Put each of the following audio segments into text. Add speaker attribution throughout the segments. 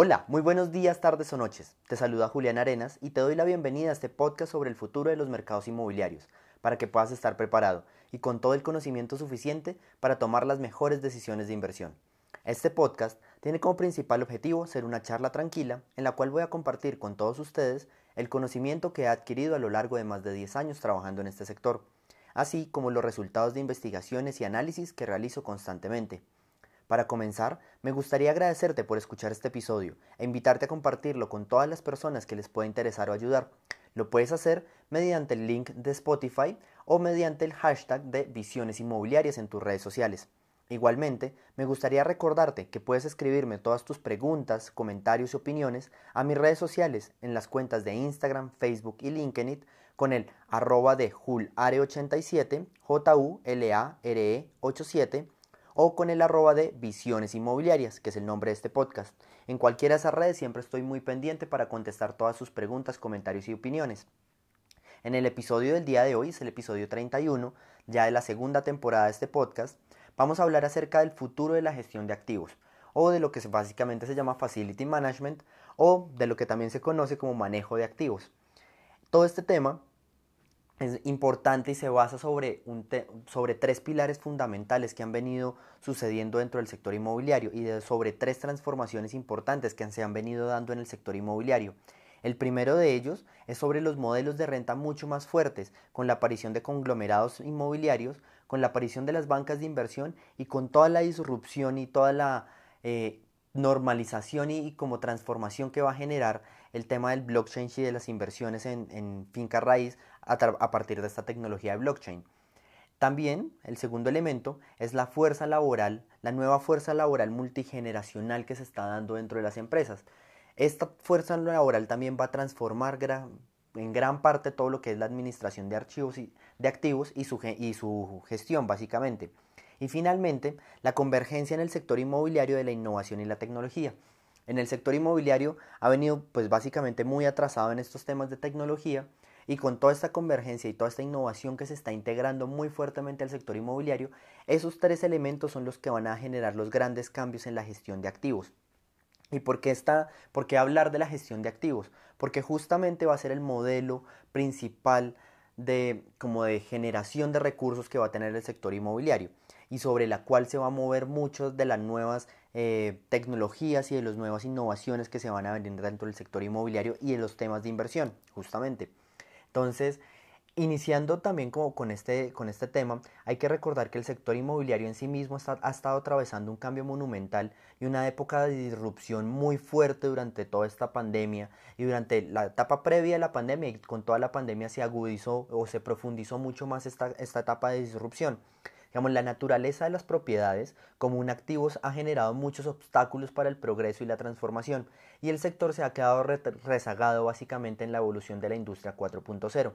Speaker 1: Hola, muy buenos días, tardes o noches. Te saluda Julián Arenas y te doy la bienvenida a este podcast sobre el futuro de los mercados inmobiliarios, para que puedas estar preparado y con todo el conocimiento suficiente para tomar las mejores decisiones de inversión. Este podcast tiene como principal objetivo ser una charla tranquila en la cual voy a compartir con todos ustedes el conocimiento que he adquirido a lo largo de más de 10 años trabajando en este sector, así como los resultados de investigaciones y análisis que realizo constantemente. Para comenzar, me gustaría agradecerte por escuchar este episodio e invitarte a compartirlo con todas las personas que les pueda interesar o ayudar. Lo puedes hacer mediante el link de Spotify o mediante el hashtag de Visiones Inmobiliarias en tus redes sociales. Igualmente, me gustaría recordarte que puedes escribirme todas tus preguntas, comentarios y opiniones a mis redes sociales en las cuentas de Instagram, Facebook y LinkedIn con el arroba de julare87, J-U-L-A-R-E 87 o con el arroba de Visiones Inmobiliarias, que es el nombre de este podcast. En cualquiera de esas redes siempre estoy muy pendiente para contestar todas sus preguntas, comentarios y opiniones. En el episodio del día de hoy, es el episodio 31, ya de la segunda temporada de este podcast, vamos a hablar acerca del futuro de la gestión de activos, o de lo que básicamente se llama Facility Management, o de lo que también se conoce como manejo de activos. Todo este tema es importante y se basa sobre, un sobre tres pilares fundamentales que han venido sucediendo dentro del sector inmobiliario y sobre tres transformaciones importantes que se han venido dando en el sector inmobiliario. El primero de ellos es sobre los modelos de renta mucho más fuertes, con la aparición de conglomerados inmobiliarios, con la aparición de las bancas de inversión y con toda la disrupción y toda la eh, normalización y, como transformación que va a generar el tema del blockchain y de las inversiones en, finca raíz a, partir de esta tecnología de blockchain. También el segundo elemento es la fuerza laboral, la nueva fuerza laboral multigeneracional que se está dando dentro de las empresas. Esta fuerza laboral también va a transformar en gran parte todo lo que es la administración de archivos y de activos y su, y su gestión básicamente. Y finalmente, la convergencia en el sector inmobiliario de la innovación y la tecnología. En el sector inmobiliario ha venido pues básicamente muy atrasado en estos temas de tecnología y con toda esta convergencia y toda esta innovación que se está integrando muy fuertemente al sector inmobiliario, esos tres elementos son los que van a generar los grandes cambios en la gestión de activos. ¿Y por qué, está, por qué hablar de la gestión de activos? Porque justamente va a ser el modelo principal de, como de generación de recursos que va a tener el sector inmobiliario y sobre la cual se va a mover muchas de las nuevas eh, tecnologías y de las nuevas innovaciones que se van a venir dentro del sector inmobiliario y en los temas de inversión, justamente. Entonces, iniciando también como con, este, con este tema, hay que recordar que el sector inmobiliario en sí mismo ha estado atravesando un cambio monumental y una época de disrupción muy fuerte durante toda esta pandemia y durante la etapa previa a la pandemia y con toda la pandemia se agudizó o se profundizó mucho más esta, esta etapa de disrupción. Digamos, la naturaleza de las propiedades como un activo ha generado muchos obstáculos para el progreso y la transformación, y el sector se ha quedado rezagado básicamente en la evolución de la industria 4.0.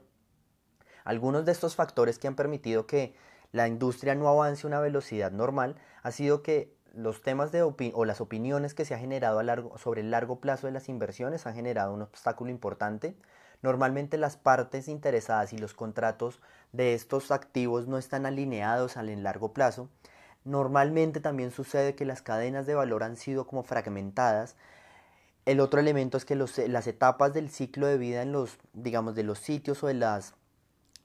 Speaker 1: Algunos de estos factores que han permitido que la industria no avance a una velocidad normal ha sido que los temas de o las opiniones que se ha generado a largo, sobre el largo plazo de las inversiones han generado un obstáculo importante. Normalmente las partes interesadas y los contratos de estos activos no están alineados al largo plazo. Normalmente también sucede que las cadenas de valor han sido como fragmentadas. El otro elemento es que las etapas del ciclo de vida en los, digamos, de los sitios o de las,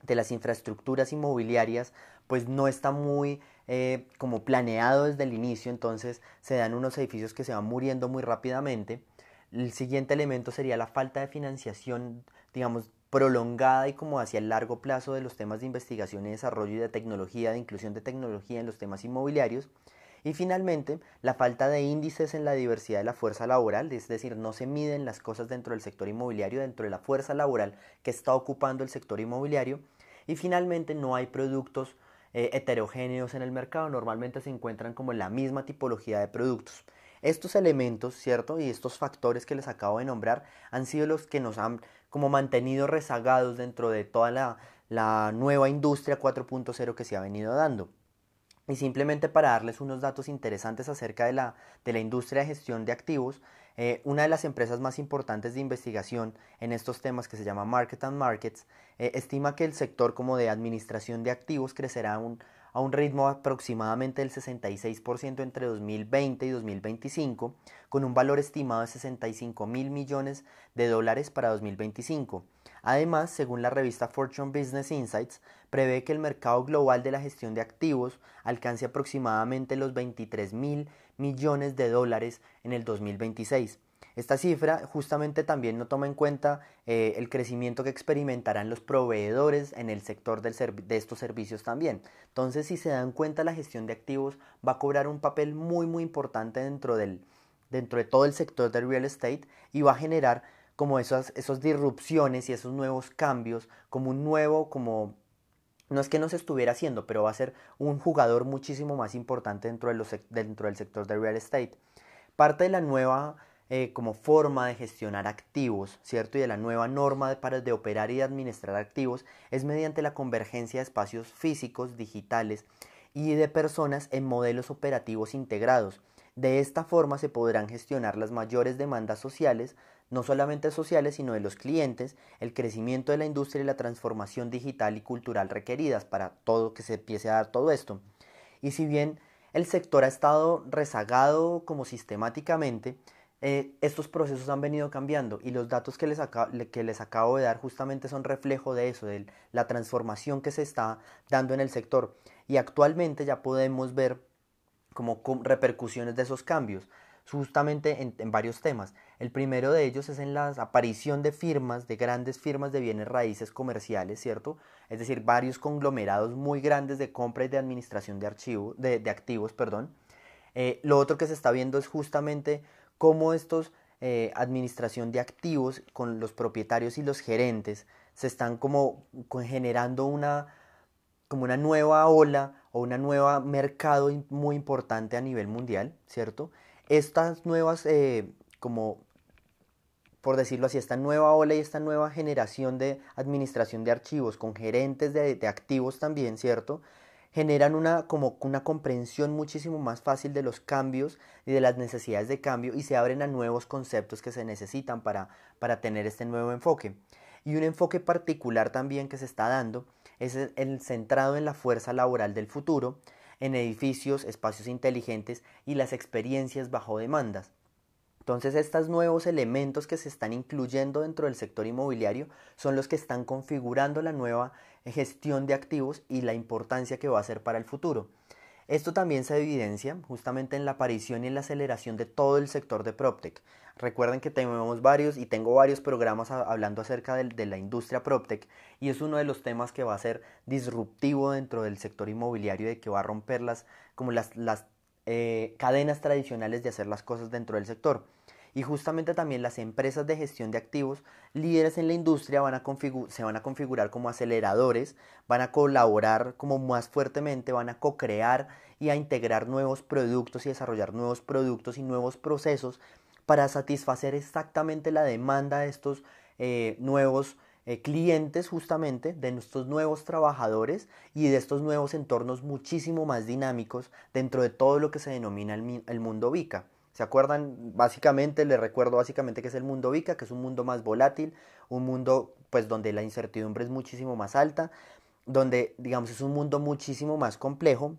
Speaker 1: de las infraestructuras inmobiliarias, pues no está muy eh, como planeado desde el inicio, entonces se dan unos edificios que se van muriendo muy rápidamente. El siguiente elemento sería la falta de financiación, digamos, prolongada y como hacia el largo plazo de los temas de investigación y desarrollo y de tecnología, de inclusión de tecnología en los temas inmobiliarios. Y finalmente, la falta de índices en la diversidad de la fuerza laboral, es decir, no se miden las cosas dentro del sector inmobiliario, dentro de la fuerza laboral que está ocupando el sector inmobiliario. Y finalmente, no hay productos eh, heterogéneos en el mercado, normalmente se encuentran como la misma tipología de productos. Estos elementos, ¿cierto? Y estos factores que les acabo de nombrar han sido los que nos han como mantenido rezagados dentro de toda la, nueva industria 4.0 que se ha venido dando. Y simplemente para darles unos datos interesantes acerca de la, de la industria de gestión de activos, eh, una de las empresas más importantes de investigación en estos temas que se llama Market and Markets, eh, estima que el sector como de administración de activos crecerá un, a un ritmo aproximadamente del 66% entre 2020 y 2025, con un valor estimado de 65 mil millones de dólares para 2025. Además, según la revista Fortune Business Insights, prevé que el mercado global de la gestión de activos alcance aproximadamente los 23 mil millones de dólares en el 2026. Esta cifra justamente también no toma en cuenta eh, el crecimiento que experimentarán los proveedores en el sector de estos servicios también. Entonces, si se dan cuenta, la gestión de activos va a cobrar un papel muy, muy importante dentro, del, dentro de todo el sector del real estate y va a generar como esas, esas disrupciones y esos nuevos cambios, como un nuevo, como no es que no se estuviera haciendo, pero va a ser un jugador muchísimo más importante dentro, de los, dentro del sector del real estate. Parte de la nueva eh, como forma de gestionar activos, ¿cierto? Y de la nueva norma de, para de operar y de administrar activos es mediante la convergencia de espacios físicos, digitales y de personas en modelos operativos integrados. De esta forma se podrán gestionar las mayores demandas sociales, no solamente sociales, sino de los clientes, el crecimiento de la industria y la transformación digital y cultural requeridas para todo que se empiece a dar todo esto. Y si bien el sector ha estado rezagado como sistemáticamente, eh, estos procesos han venido cambiando y los datos que les, que les acabo de dar justamente son reflejo de eso, de la transformación que se está dando en el sector. Y actualmente ya podemos ver como repercusiones de esos cambios, justamente en, varios temas. El primero de ellos es en la aparición de firmas, de grandes firmas de bienes raíces comerciales, ¿cierto? Es decir, varios conglomerados muy grandes de compra y de administración de, archivos, de, de activos, perdón. Eh, lo otro que se está viendo es justamente cómo estos eh, administración de activos con los propietarios y los gerentes se están como generando una como una nueva ola o una nueva mercado muy importante a nivel mundial, ¿cierto? Estas nuevas, eh, como por decirlo así, esta nueva ola y esta nueva generación de administración de archivos con gerentes de, de activos también, ¿cierto? Generan una, como una comprensión muchísimo más fácil de los cambios y de las necesidades de cambio y se abren a nuevos conceptos que se necesitan para, para tener este nuevo enfoque. Y un enfoque particular también que se está dando es el centrado en la fuerza laboral del futuro, en edificios, espacios inteligentes y las experiencias bajo demandas. Entonces estos nuevos elementos que se están incluyendo dentro del sector inmobiliario son los que están configurando la nueva gestión de activos y la importancia que va a ser para el futuro. Esto también se evidencia justamente en la aparición y en la aceleración de todo el sector de PropTech. Recuerden que tenemos varios y tengo varios programas hablando acerca de, la industria PropTech y es uno de los temas que va a ser disruptivo dentro del sector inmobiliario de que va a romper las, como las, eh, cadenas tradicionales de hacer las cosas dentro del sector. Y justamente también las empresas de gestión de activos, líderes en la industria, van a se van a configurar como aceleradores, van a colaborar como más fuertemente, van a co-crear y a integrar nuevos productos y desarrollar nuevos productos y nuevos procesos para satisfacer exactamente la demanda de estos eh, nuevos eh, clientes justamente, de nuestros nuevos trabajadores y de estos nuevos entornos muchísimo más dinámicos dentro de todo lo que se denomina el, el mundo VICA. ¿Se acuerdan? Básicamente, les recuerdo básicamente que es el mundo VICA, que es un mundo más volátil, un mundo pues donde la incertidumbre es muchísimo más alta, donde digamos es un mundo muchísimo más complejo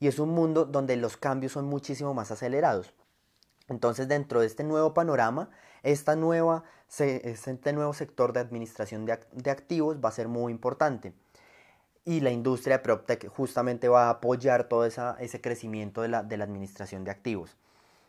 Speaker 1: y es un mundo donde los cambios son muchísimo más acelerados. Entonces, dentro de este nuevo panorama, esta nueva, este nuevo sector de administración de, activos va a ser muy importante. Y la industria de PropTech justamente va a apoyar todo ese crecimiento de la administración de activos.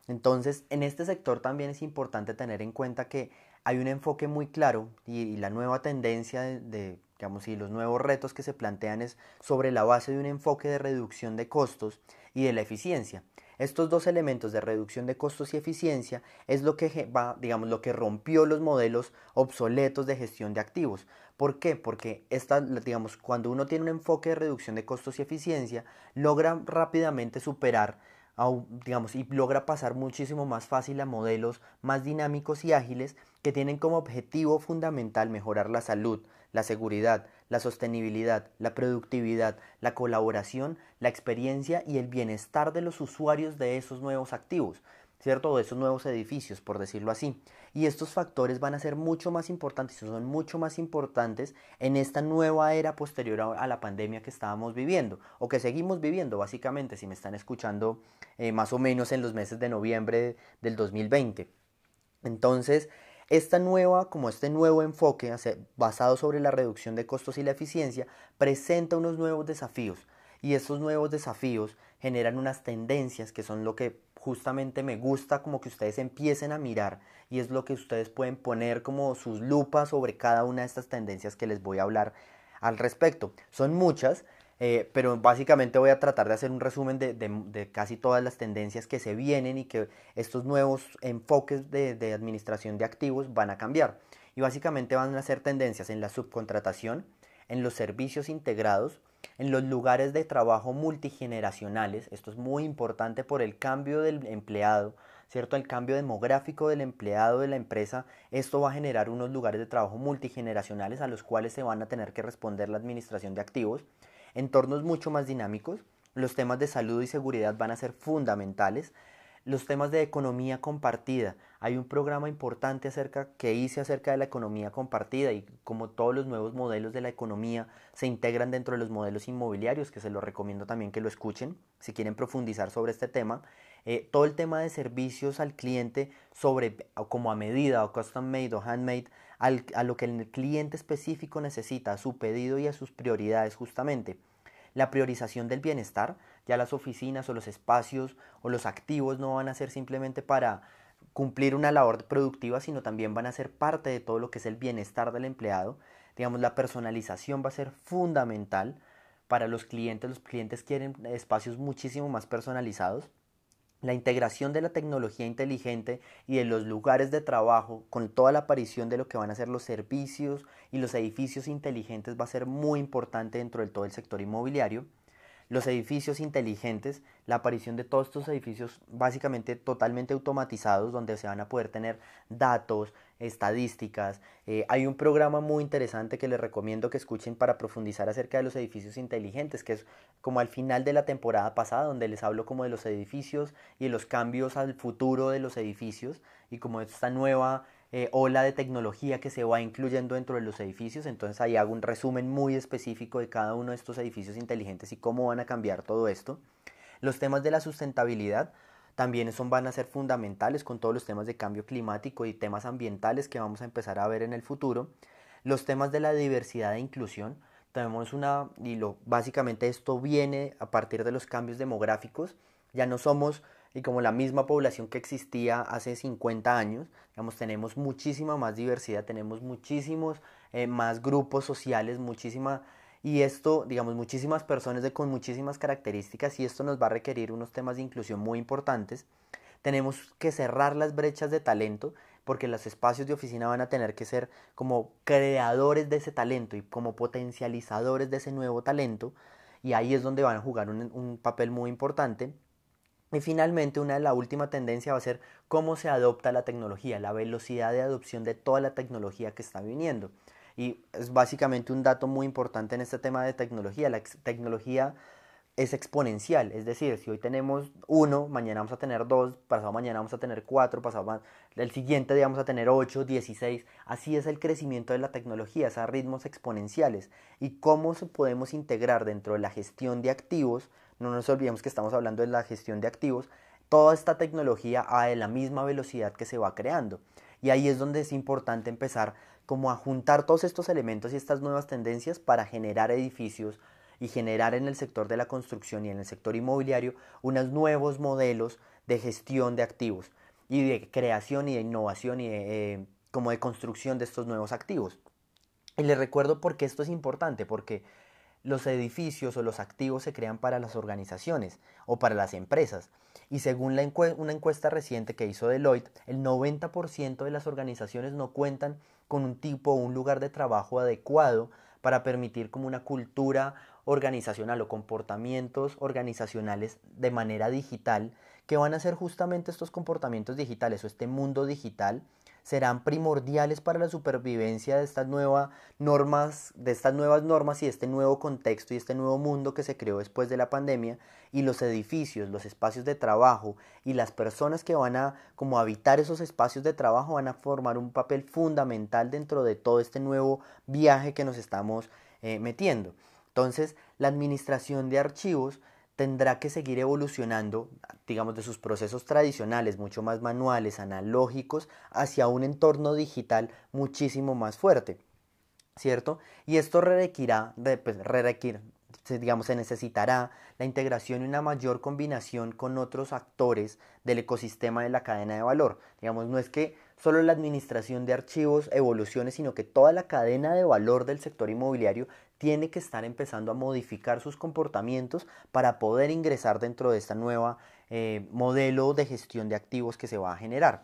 Speaker 1: Entonces, en este sector también es importante tener en cuenta que hay un enfoque muy claro y, la nueva tendencia de, digamos, y los nuevos retos que se plantean es sobre la base de un enfoque de reducción de costos y de la eficiencia. Estos dos elementos de reducción de costos y eficiencia es lo que va, digamos, lo que rompió los modelos obsoletos de gestión de activos. ¿Por qué? Porque digamos, cuando uno tiene un enfoque de reducción de costos y eficiencia, logra rápidamente superar digamos, y logra pasar muchísimo más fácil a modelos más dinámicos y ágiles que tienen como objetivo fundamental mejorar la salud, la seguridad, la sostenibilidad, la productividad, la colaboración, la experiencia y el bienestar de los usuarios de esos nuevos activos. ¿Cierto? De esos nuevos edificios, por decirlo así. Y estos factores van a ser mucho más importantes, son mucho más importantes en esta nueva era posterior a la pandemia que estábamos viviendo, o que seguimos viviendo, básicamente, si me están escuchando eh, más o menos en los meses de noviembre del 2020. Entonces, esta nueva, como este nuevo enfoque basado sobre la reducción de costos y la eficiencia, presenta unos nuevos desafíos. Y estos nuevos desafíos generan unas tendencias que son lo que justamente me gusta como que ustedes empiecen a mirar y es lo que ustedes pueden poner como sus lupas sobre cada una de estas tendencias que les voy a hablar al respecto. Son muchas, eh, pero básicamente voy a tratar de hacer un resumen de, casi todas las tendencias que se vienen y que estos nuevos enfoques de administración de activos van a cambiar. Y básicamente van a ser tendencias en la subcontratación, en los servicios integrados, en los lugares de trabajo multigeneracionales, esto es muy importante por el cambio del empleado, ¿cierto? El cambio demográfico del empleado de la empresa, esto va a generar unos lugares de trabajo multigeneracionales a los cuales se van a tener que responder la administración de activos, entornos mucho más dinámicos, los temas de salud y seguridad van a ser fundamentales, los temas de economía compartida. Hay un programa importante acerca, que hice acerca de la economía compartida y como todos los nuevos modelos de la economía se integran dentro de los modelos inmobiliarios, que se los recomiendo también que lo escuchen si quieren profundizar sobre este tema. Eh, todo el tema de servicios al cliente sobre como a medida o custom made o handmade a lo que el cliente específico necesita, a su pedido y a sus prioridades justamente. La priorización del bienestar, ya las oficinas o los espacios o los activos no van a ser simplemente para cumplir una labor productiva, sino también van a ser parte de todo lo que es el bienestar del empleado. Digamos, la personalización va a ser fundamental para los clientes. Los clientes quieren espacios muchísimo más personalizados. La integración de la tecnología inteligente y de los lugares de trabajo con toda la aparición de lo que van a ser los servicios y los edificios inteligentes va a ser muy importante dentro de todo el sector inmobiliario los edificios inteligentes, la aparición de todos estos edificios básicamente totalmente automatizados donde se van a poder tener datos, estadísticas. Eh, hay un programa muy interesante que les recomiendo que escuchen para profundizar acerca de los edificios inteligentes, que es como al final de la temporada pasada, donde les hablo como de los edificios y de los cambios al futuro de los edificios y como esta nueva eh, ola de tecnología que se va incluyendo dentro de los edificios. Entonces ahí hago un resumen muy específico de cada uno de estos edificios inteligentes y cómo van a cambiar todo esto. Los temas de la sustentabilidad también son, van a ser fundamentales con todos los temas de cambio climático y temas ambientales que vamos a empezar a ver en el futuro. Los temas de la diversidad e inclusión. Tenemos una, y lo, básicamente esto viene a partir de los cambios demográficos. Ya no somos y como la misma población que existía hace 50 años, digamos, tenemos muchísima más diversidad, tenemos muchísimos eh, más grupos sociales, muchísima, y esto, digamos, muchísimas personas de, con muchísimas características, y esto nos va a requerir unos temas de inclusión muy importantes. Tenemos que cerrar las brechas de talento, porque los espacios de oficina van a tener que ser como creadores de ese talento y como potencializadores de ese nuevo talento, y ahí es donde van a jugar un, un papel muy importante. Y finalmente, una de la última tendencia va a ser cómo se adopta la tecnología, la velocidad de adopción de toda la tecnología que está viniendo. Y es básicamente un dato muy importante en este tema de tecnología. La tecnología es exponencial, es decir, si hoy tenemos uno, mañana vamos a tener dos, pasado mañana vamos a tener cuatro, pasado el siguiente día vamos a tener ocho, dieciséis, así es el crecimiento de la tecnología, es a ritmos exponenciales. Y cómo podemos integrar dentro de la gestión de activos no nos olvidemos que estamos hablando de la gestión de activos, toda esta tecnología a la misma velocidad que se va creando. Y ahí es donde es importante empezar como a juntar todos estos elementos y estas nuevas tendencias para generar edificios y generar en el sector de la construcción y en el sector inmobiliario unos nuevos modelos de gestión de activos y de creación y de innovación y eh, como de construcción de estos nuevos activos. Y les recuerdo por qué esto es importante, porque los edificios o los activos se crean para las organizaciones o para las empresas. Y según una encuesta reciente que hizo Deloitte, el 90% de las organizaciones no cuentan con un tipo o un lugar de trabajo adecuado para permitir como una cultura organizacional o comportamientos organizacionales de manera digital que van a ser justamente estos comportamientos digitales o este mundo digital serán primordiales para la supervivencia de estas nuevas normas, de estas nuevas normas y este nuevo contexto y este nuevo mundo que se creó después de la pandemia y los edificios, los espacios de trabajo y las personas que van a como habitar esos espacios de trabajo van a formar un papel fundamental dentro de todo este nuevo viaje que nos estamos eh, metiendo. Entonces, la administración de archivos tendrá que seguir evolucionando, digamos, de sus procesos tradicionales, mucho más manuales, analógicos, hacia un entorno digital muchísimo más fuerte, ¿cierto? Y esto requerirá, pues, digamos, se necesitará la integración y una mayor combinación con otros actores del ecosistema de la cadena de valor. Digamos, no es que solo la administración de archivos evolucione, sino que toda la cadena de valor del sector inmobiliario tiene que estar empezando a modificar sus comportamientos para poder ingresar dentro de esta nueva eh, modelo de gestión de activos que se va a generar.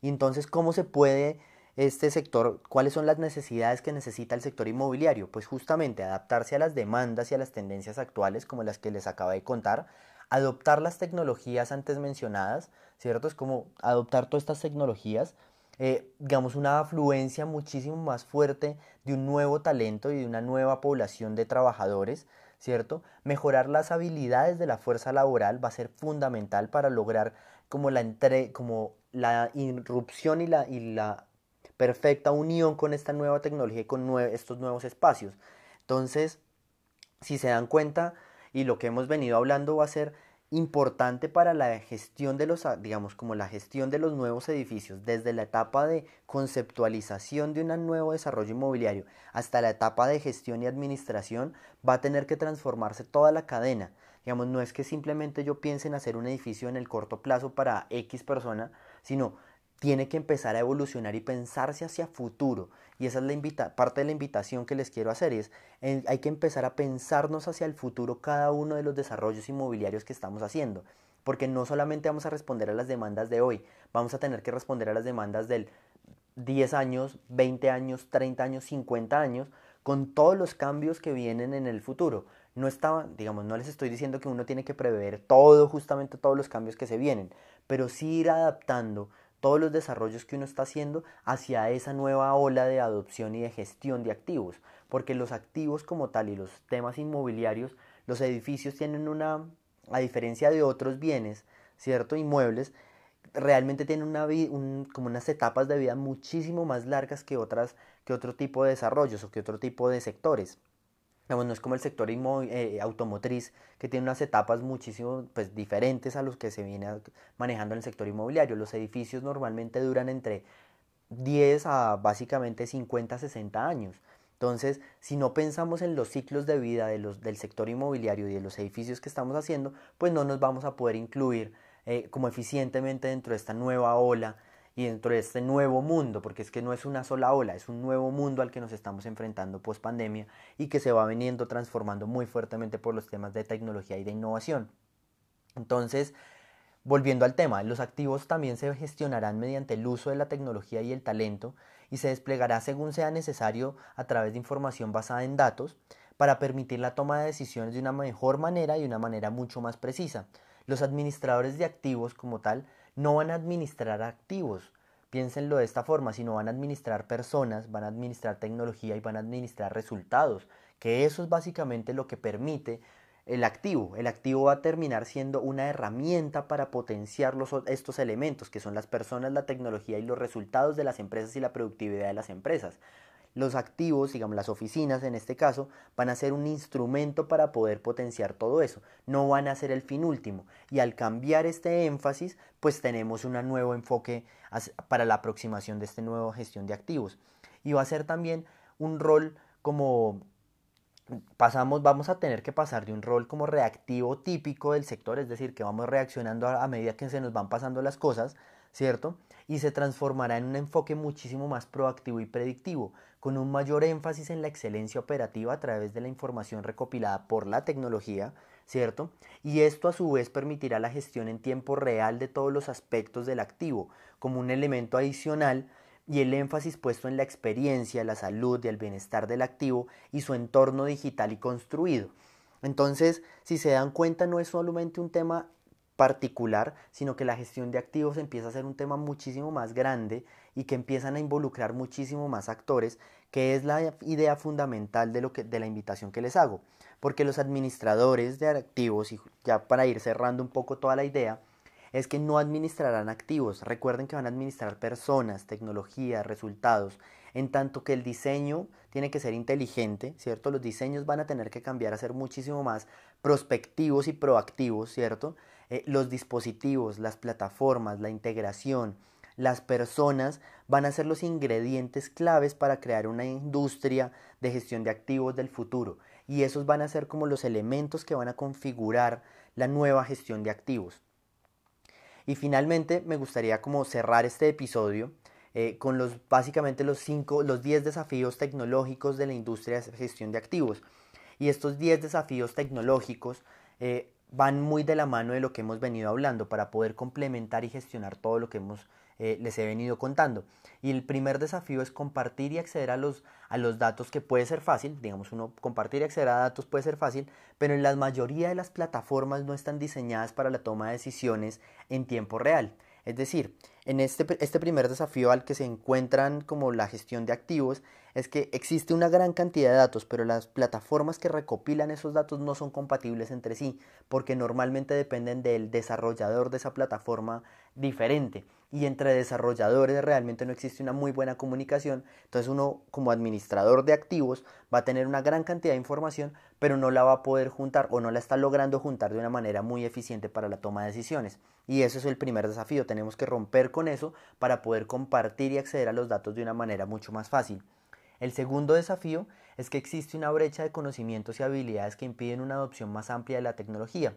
Speaker 1: Y entonces, ¿cómo se puede este sector, cuáles son las necesidades que necesita el sector inmobiliario? Pues justamente adaptarse a las demandas y a las tendencias actuales como las que les acabo de contar, adoptar las tecnologías antes mencionadas, ¿cierto? Es como adoptar todas estas tecnologías, eh, digamos, una afluencia muchísimo más fuerte de un nuevo talento y de una nueva población de trabajadores, ¿cierto? Mejorar las habilidades de la fuerza laboral va a ser fundamental para lograr como la, entre, como la irrupción y la, y la perfecta unión con esta nueva tecnología y con estos nuevos espacios. Entonces, si se dan cuenta, y lo que hemos venido hablando va a ser importante para la gestión de los, digamos, como la gestión de los nuevos edificios, desde la etapa de conceptualización de un nuevo desarrollo inmobiliario hasta la etapa de gestión y administración, va a tener que transformarse toda la cadena. Digamos, no es que simplemente yo piense en hacer un edificio en el corto plazo para X persona, sino tiene que empezar a evolucionar y pensarse hacia futuro. Y esa es la parte de la invitación que les quiero hacer. es, hay que empezar a pensarnos hacia el futuro cada uno de los desarrollos inmobiliarios que estamos haciendo. Porque no solamente vamos a responder a las demandas de hoy, vamos a tener que responder a las demandas del 10 años, 20 años, 30 años, 50 años, con todos los cambios que vienen en el futuro. No estaba, digamos, no les estoy diciendo que uno tiene que prever todo, justamente todos los cambios que se vienen, pero sí ir adaptando todos los desarrollos que uno está haciendo hacia esa nueva ola de adopción y de gestión de activos, porque los activos como tal y los temas inmobiliarios, los edificios tienen una, a diferencia de otros bienes, ¿cierto? Inmuebles, realmente tienen una, como unas etapas de vida muchísimo más largas que, otras, que otro tipo de desarrollos o que otro tipo de sectores no es como el sector eh, automotriz que tiene unas etapas muchísimo pues, diferentes a los que se viene manejando en el sector inmobiliario. Los edificios normalmente duran entre 10 a básicamente 50, 60 años. Entonces, si no pensamos en los ciclos de vida de los, del sector inmobiliario y de los edificios que estamos haciendo, pues no nos vamos a poder incluir eh, como eficientemente dentro de esta nueva ola y dentro de este nuevo mundo, porque es que no es una sola ola, es un nuevo mundo al que nos estamos enfrentando post pandemia y que se va veniendo transformando muy fuertemente por los temas de tecnología y de innovación. Entonces, volviendo al tema, los activos también se gestionarán mediante el uso de la tecnología y el talento y se desplegará según sea necesario a través de información basada en datos para permitir la toma de decisiones de una mejor manera y de una manera mucho más precisa. Los administradores de activos como tal no van a administrar activos, piénsenlo de esta forma, sino van a administrar personas, van a administrar tecnología y van a administrar resultados, que eso es básicamente lo que permite el activo. El activo va a terminar siendo una herramienta para potenciar estos elementos, que son las personas, la tecnología y los resultados de las empresas y la productividad de las empresas. Los activos, digamos las oficinas en este caso, van a ser un instrumento para poder potenciar todo eso, no van a ser el fin último. Y al cambiar este énfasis, pues tenemos un nuevo enfoque para la aproximación de esta nueva gestión de activos. Y va a ser también un rol como pasamos, vamos a tener que pasar de un rol como reactivo típico del sector, es decir, que vamos reaccionando a, medida que se nos van pasando las cosas, ¿cierto? Y se transformará en un enfoque muchísimo más proactivo y predictivo, con un mayor énfasis en la excelencia operativa a través de la información recopilada por la tecnología, ¿cierto? Y esto a su vez permitirá la gestión en tiempo real de todos los aspectos del activo, como un elemento adicional y el énfasis puesto en la experiencia, la salud y el bienestar del activo y su entorno digital y construido. Entonces, si se dan cuenta, no es solamente un tema particular, sino que la gestión de activos empieza a ser un tema muchísimo más grande y que empiezan a involucrar muchísimo más actores, que es la idea fundamental de, lo que, de la invitación que les hago. Porque los administradores de activos, y ya para ir cerrando un poco toda la idea, es que no administrarán activos. Recuerden que van a administrar personas, tecnología, resultados. En tanto que el diseño tiene que ser inteligente, ¿cierto? Los diseños van a tener que cambiar a ser muchísimo más prospectivos y proactivos, ¿cierto? Eh, los dispositivos, las plataformas, la integración, las personas van a ser los ingredientes claves para crear una industria de gestión de activos del futuro. Y esos van a ser como los elementos que van a configurar la nueva gestión de activos. Y finalmente me gustaría como cerrar este episodio eh, con los básicamente los cinco, los 10 desafíos tecnológicos de la industria de gestión de activos. Y estos 10 desafíos tecnológicos eh, van muy de la mano de lo que hemos venido hablando para poder complementar y gestionar todo lo que hemos eh, les he venido contando. Y el primer desafío es compartir y acceder a los, a los datos que puede ser fácil, digamos uno compartir y acceder a datos puede ser fácil, pero en la mayoría de las plataformas no están diseñadas para la toma de decisiones en tiempo real. Es decir, en este, este primer desafío al que se encuentran como la gestión de activos es que existe una gran cantidad de datos, pero las plataformas que recopilan esos datos no son compatibles entre sí, porque normalmente dependen del desarrollador de esa plataforma diferente. Y entre desarrolladores realmente no existe una muy buena comunicación. Entonces uno como administrador de activos va a tener una gran cantidad de información, pero no la va a poder juntar o no la está logrando juntar de una manera muy eficiente para la toma de decisiones. Y eso es el primer desafío. Tenemos que romper con eso para poder compartir y acceder a los datos de una manera mucho más fácil. El segundo desafío es que existe una brecha de conocimientos y habilidades que impiden una adopción más amplia de la tecnología.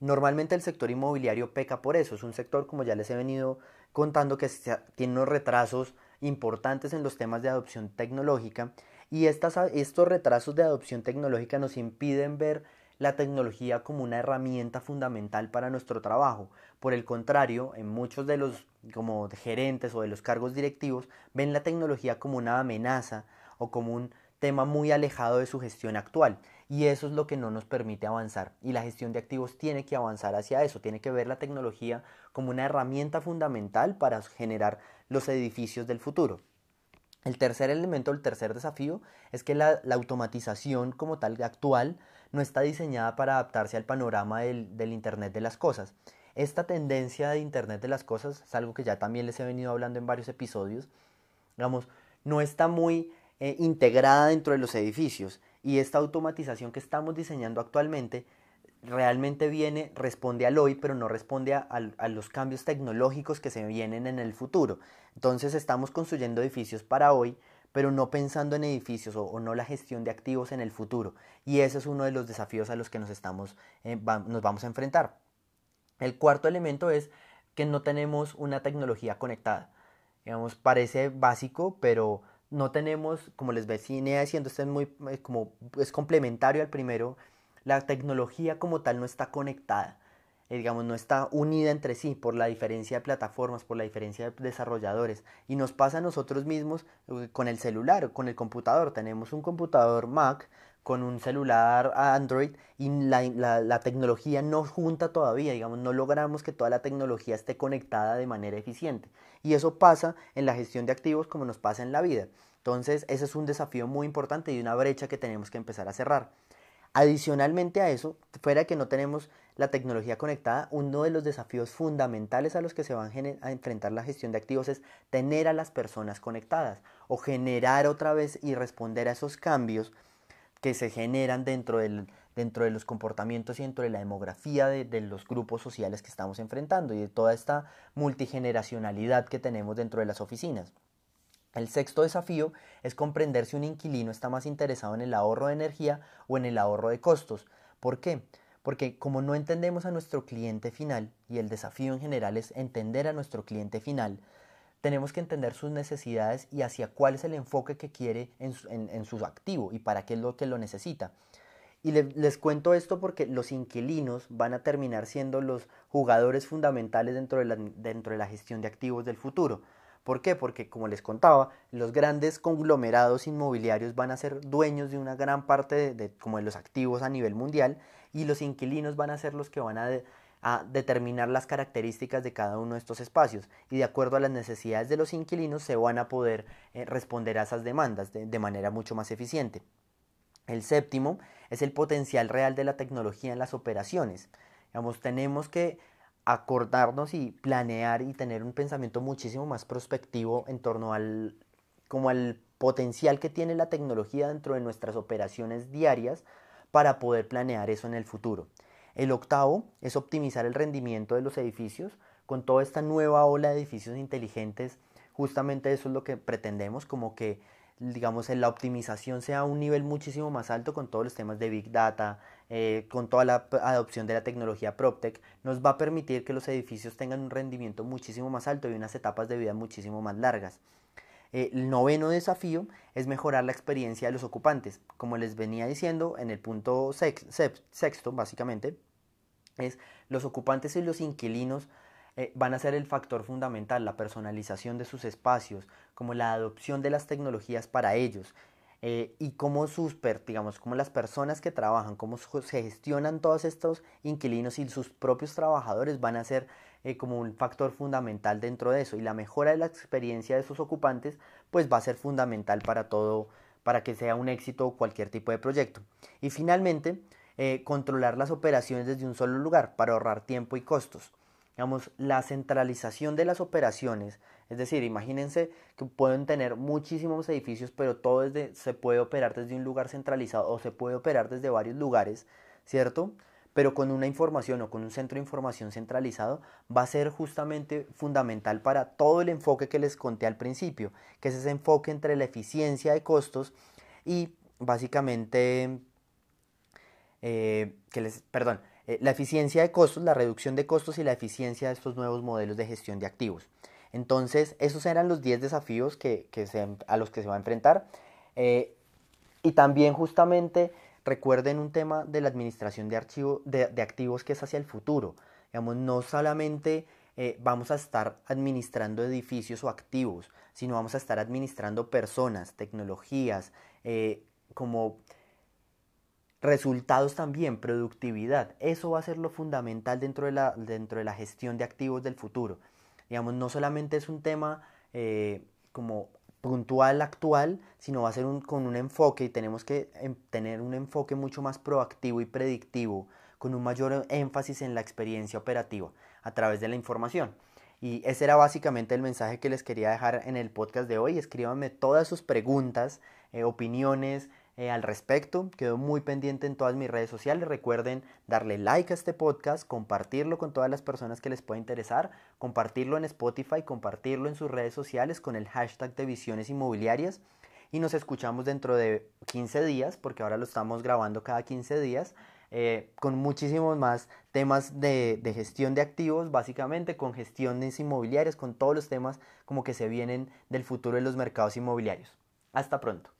Speaker 1: Normalmente el sector inmobiliario peca por eso, es un sector, como ya les he venido contando, que tiene unos retrasos importantes en los temas de adopción tecnológica y estas, estos retrasos de adopción tecnológica nos impiden ver la tecnología como una herramienta fundamental para nuestro trabajo. Por el contrario, en muchos de los como gerentes o de los cargos directivos ven la tecnología como una amenaza o como un tema muy alejado de su gestión actual. Y eso es lo que no nos permite avanzar. Y la gestión de activos tiene que avanzar hacia eso, tiene que ver la tecnología como una herramienta fundamental para generar los edificios del futuro. El tercer elemento, el tercer desafío, es que la, automatización como tal actual no está diseñada para adaptarse al panorama del, Internet de las Cosas. Esta tendencia de Internet de las Cosas es algo que ya también les he venido hablando en varios episodios. Digamos, no está muy eh, integrada dentro de los edificios y esta automatización que estamos diseñando actualmente realmente viene, responde al hoy, pero no responde a, los cambios tecnológicos que se vienen en el futuro. Entonces estamos construyendo edificios para hoy, pero no pensando en edificios o, no la gestión de activos en el futuro. Y ese es uno de los desafíos a los que nos, estamos, eh, nos vamos a enfrentar. El cuarto elemento es que no tenemos una tecnología conectada. Digamos, parece básico, pero no tenemos, como les venía diciendo, esto es muy eh, como es complementario al primero, la tecnología como tal no está conectada, eh, digamos, no está unida entre sí por la diferencia de plataformas, por la diferencia de desarrolladores. Y nos pasa a nosotros mismos eh, con el celular, con el computador. Tenemos un computador Mac con un celular Android y la, la, tecnología no junta todavía, digamos, no logramos que toda la tecnología esté conectada de manera eficiente. Y eso pasa en la gestión de activos como nos pasa en la vida. Entonces, ese es un desafío muy importante y una brecha que tenemos que empezar a cerrar. Adicionalmente a eso, fuera que no tenemos la tecnología conectada, uno de los desafíos fundamentales a los que se van a enfrentar la gestión de activos es tener a las personas conectadas o generar otra vez y responder a esos cambios que se generan dentro, del, dentro de los comportamientos y dentro de la demografía de, de los grupos sociales que estamos enfrentando y de toda esta multigeneracionalidad que tenemos dentro de las oficinas. El sexto desafío es comprender si un inquilino está más interesado en el ahorro de energía o en el ahorro de costos. ¿Por qué? Porque como no entendemos a nuestro cliente final, y el desafío en general es entender a nuestro cliente final, tenemos que entender sus necesidades y hacia cuál es el enfoque que quiere en su, activo y para qué es lo que lo necesita. Y les cuento esto porque los inquilinos van a terminar siendo los jugadores fundamentales dentro de, la, gestión de activos del futuro. ¿Por qué? Porque, como les contaba, los grandes conglomerados inmobiliarios van a ser dueños de una gran parte de, como de los activos a nivel mundial y los inquilinos van a ser los que van a determinar las características de cada uno de estos espacios y de acuerdo a las necesidades de los inquilinos se van a poder eh, responder a esas demandas de, manera mucho más eficiente. El séptimo es el potencial real de la tecnología en las operaciones. Digamos, tenemos que acordarnos y planear y tener un pensamiento muchísimo más prospectivo en torno al como al potencial que tiene la tecnología dentro de nuestras operaciones diarias para poder planear eso en el futuro. El octavo es optimizar el rendimiento de los edificios. Con toda esta nueva ola de edificios inteligentes, justamente eso es lo que pretendemos, como que digamos, la optimización sea a un nivel muchísimo más alto con todos los temas de Big Data, eh, con toda la adopción de la tecnología PropTech, nos va a permitir que los edificios tengan un rendimiento muchísimo más alto y unas etapas de vida muchísimo más largas. el noveno desafío es mejorar la experiencia de los ocupantes. Como les venía diciendo en el punto sexto, básicamente, es los ocupantes y los inquilinos eh, van a ser el factor fundamental, la personalización de sus espacios, como la adopción de las tecnologías para ellos eh, y cómo sus, digamos, cómo las personas que trabajan, cómo se gestionan todos estos inquilinos y sus propios trabajadores van a ser eh, como un factor fundamental dentro de eso y la mejora de la experiencia de sus ocupantes pues va a ser fundamental para todo, para que sea un éxito cualquier tipo de proyecto. Y finalmente, controlar las operaciones desde un solo lugar para ahorrar tiempo y costos digamos, la centralización de las operaciones. Es decir, imagínense que pueden tener muchísimos edificios, pero todo se puede operar desde un lugar centralizado o se puede operar desde varios lugares, ¿cierto? Pero con una información o con un centro de información centralizado va a ser justamente fundamental para todo el enfoque que les conté al principio, que es ese enfoque entre la eficiencia de costos y básicamente, eh, que les, perdón, eh, la eficiencia de costos, la reducción de costos y la eficiencia de estos nuevos modelos de gestión de activos. Entonces, esos eran los 10 desafíos que, a los que se va a enfrentar. Eh, y también justamente recuerden un tema de la administración de, de, activos que es hacia el futuro. Digamos, no solamente eh, vamos a estar administrando edificios o activos, sino vamos a estar administrando personas, tecnologías, como Resultados también, productividad. Eso va a ser lo fundamental dentro de la gestión de activos del futuro. Digamos, no solamente es un tema eh, como puntual actual, sino va a ser un, con un enfoque y tenemos que em, tener un enfoque mucho más proactivo y predictivo, con un mayor énfasis en la experiencia operativa a través de la información. Y ese era básicamente el mensaje que les quería dejar en el podcast de hoy. Escríbanme todas sus preguntas, eh, opiniones, eh, al respecto. Quedo muy pendiente en todas mis redes sociales. Recuerden darle like a este podcast, compartirlo con todas las personas que les pueda interesar, compartirlo en Spotify, compartirlo en sus redes sociales con el hashtag de visiones inmobiliarias. Y nos escuchamos dentro de 15 días, porque ahora lo estamos grabando cada 15 días. Eh, con muchísimos más temas de, de, gestión de activos, básicamente con gestiones inmobiliarias, con todos los temas como que se vienen del futuro de los mercados inmobiliarios. Hasta pronto.